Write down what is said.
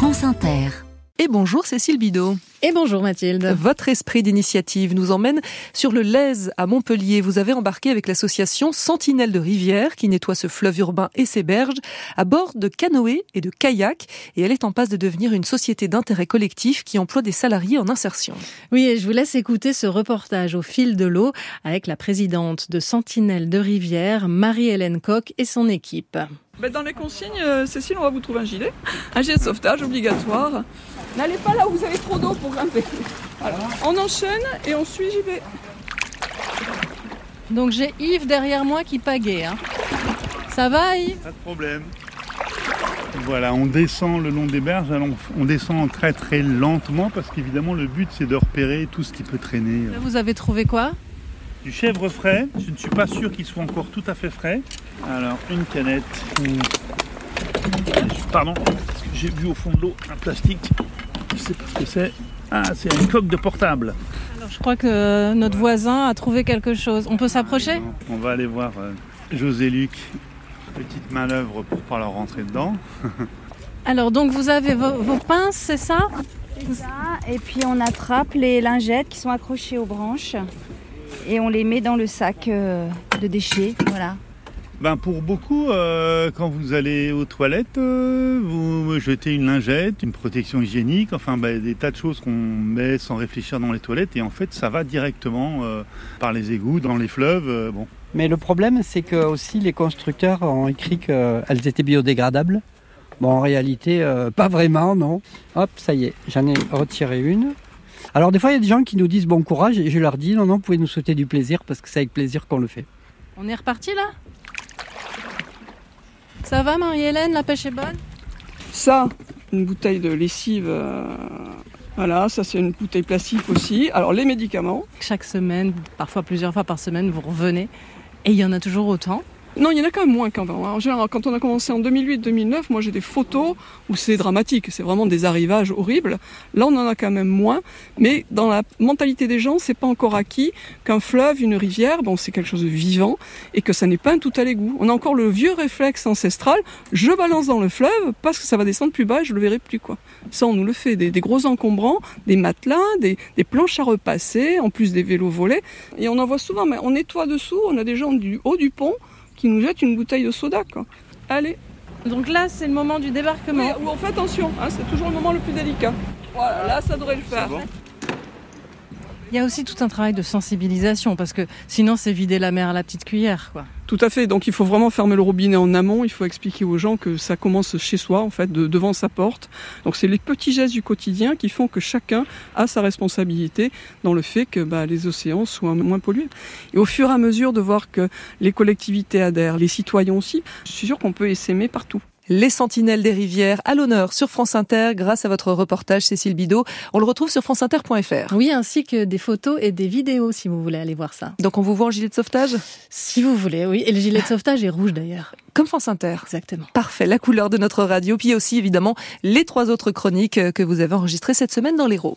France Inter. Et bonjour Cécile Bidot. Et bonjour Mathilde. Votre esprit d'initiative nous emmène sur le Lèze à Montpellier. Vous avez embarqué avec l'association Sentinelle de Rivière qui nettoie ce fleuve urbain et ses berges à bord de canoës et de kayaks et elle est en passe de devenir une société d'intérêt collectif qui emploie des salariés en insertion. Oui, et je vous laisse écouter ce reportage au fil de l'eau avec la présidente de Sentinelle de Rivière, Marie-Hélène Coq et son équipe. Ben, dans les consignes, euh, Cécile, on va vous trouver un gilet. Un gilet de sauvetage obligatoire. N'allez pas là où vous avez trop d'eau pour grimper. On enchaîne et on suit JB. Donc j'ai Yves derrière moi qui pagaie. Hein. Ça va Yves? Pas de problème. Voilà, on descend le long des berges, alors on descend très très lentement parce qu'évidemment le but c'est de repérer tout ce qui peut traîner. Là, vous avez trouvé quoi? Du chèvre frais, je ne suis pas sûr qu'il soit encore tout à fait frais. Alors une canette. Pardon, parce que j'ai vu au fond de l'eau un plastique. Je sais pas ce que c'est. Ah, c'est une coque de portable. Alors je crois que notre voisin a trouvé quelque chose. On peut s'approcher? On va aller voir euh, José Luc. Petite manœuvre pour pas leur rentrer dedans. Alors donc vous avez vos, vos pinces, c'est ça? C'est ça. Et puis on attrape les lingettes qui sont accrochées aux branches et on les met dans le sac euh, de déchets. Voilà. Ben pour beaucoup, euh, quand vous allez aux toilettes, euh, vous jetez une lingette, une protection hygiénique, enfin ben, des tas de choses qu'on met sans réfléchir dans les toilettes et en fait ça va directement euh, par les égouts, dans les fleuves. euh, bon. Mais le problème, c'est que aussi les constructeurs ont écrit qu'elles étaient biodégradables. Bon, en réalité, euh, pas vraiment, non. Hop, ça y est, j'en ai retiré une. Alors des fois, il y a des gens qui nous disent bon courage et je leur dis non, non, vous pouvez nous souhaiter du plaisir parce que c'est avec plaisir qu'on le fait. On est reparti là? Ça va Marie-Hélène, la pêche est bonne? Ça, une bouteille de lessive. euh, Voilà, ça c'est une bouteille plastique aussi. Alors les médicaments. Chaque semaine, parfois plusieurs fois par semaine, vous revenez et il y en a toujours autant. Non, il y en a quand même moins qu'avant. hein. En général, quand on a commencé en 2008-2009, moi j'ai des photos où c'est dramatique, c'est vraiment des arrivages horribles. Là, on en a quand même moins, mais dans la mentalité des gens, c'est pas encore acquis qu'un fleuve, une rivière, bon, c'est quelque chose de vivant et que ça n'est pas un tout à l'égout. On a encore le vieux réflexe ancestral, je balance dans le fleuve parce que ça va descendre plus bas et je le verrai plus quoi. Ça, on nous le fait, des, des gros encombrants, des matelas, des, des planches à repasser, en plus des vélos volés. Et on en voit souvent, mais on nettoie dessous, on a des gens du haut du pont qui nous jettent une bouteille de soda. Quoi. Allez, Donc là, c'est le moment du débarquement. oui, on fait attention, hein, c'est toujours le moment le plus délicat. Voilà, là ça devrait le faire. Il y a aussi tout un travail de sensibilisation parce que sinon, c'est vider la mer à la petite cuillère. Quoi. Tout à fait, donc il faut vraiment fermer le robinet en amont, il faut expliquer aux gens que ça commence chez soi, en fait, de- devant sa porte. Donc c'est les petits gestes du quotidien qui font que chacun a sa responsabilité dans le fait que bah, les océans soient moins pollués. Et au fur et à mesure de voir que les collectivités adhèrent, les citoyens aussi, je suis sûr qu'on peut essaimer partout. Les sentinelles des rivières à l'honneur sur France Inter grâce à votre reportage Cécile Bidot. On le retrouve sur franceinter.fr. Oui, ainsi que des photos et des vidéos si vous voulez aller voir ça. Donc on vous voit en gilet de sauvetage? Si vous voulez, oui. Et le gilet de sauvetage est rouge d'ailleurs. comme France Inter. Exactement. Parfait, la couleur de notre radio. Puis aussi évidemment les trois autres chroniques que vous avez enregistrées cette semaine dans l'Hérault.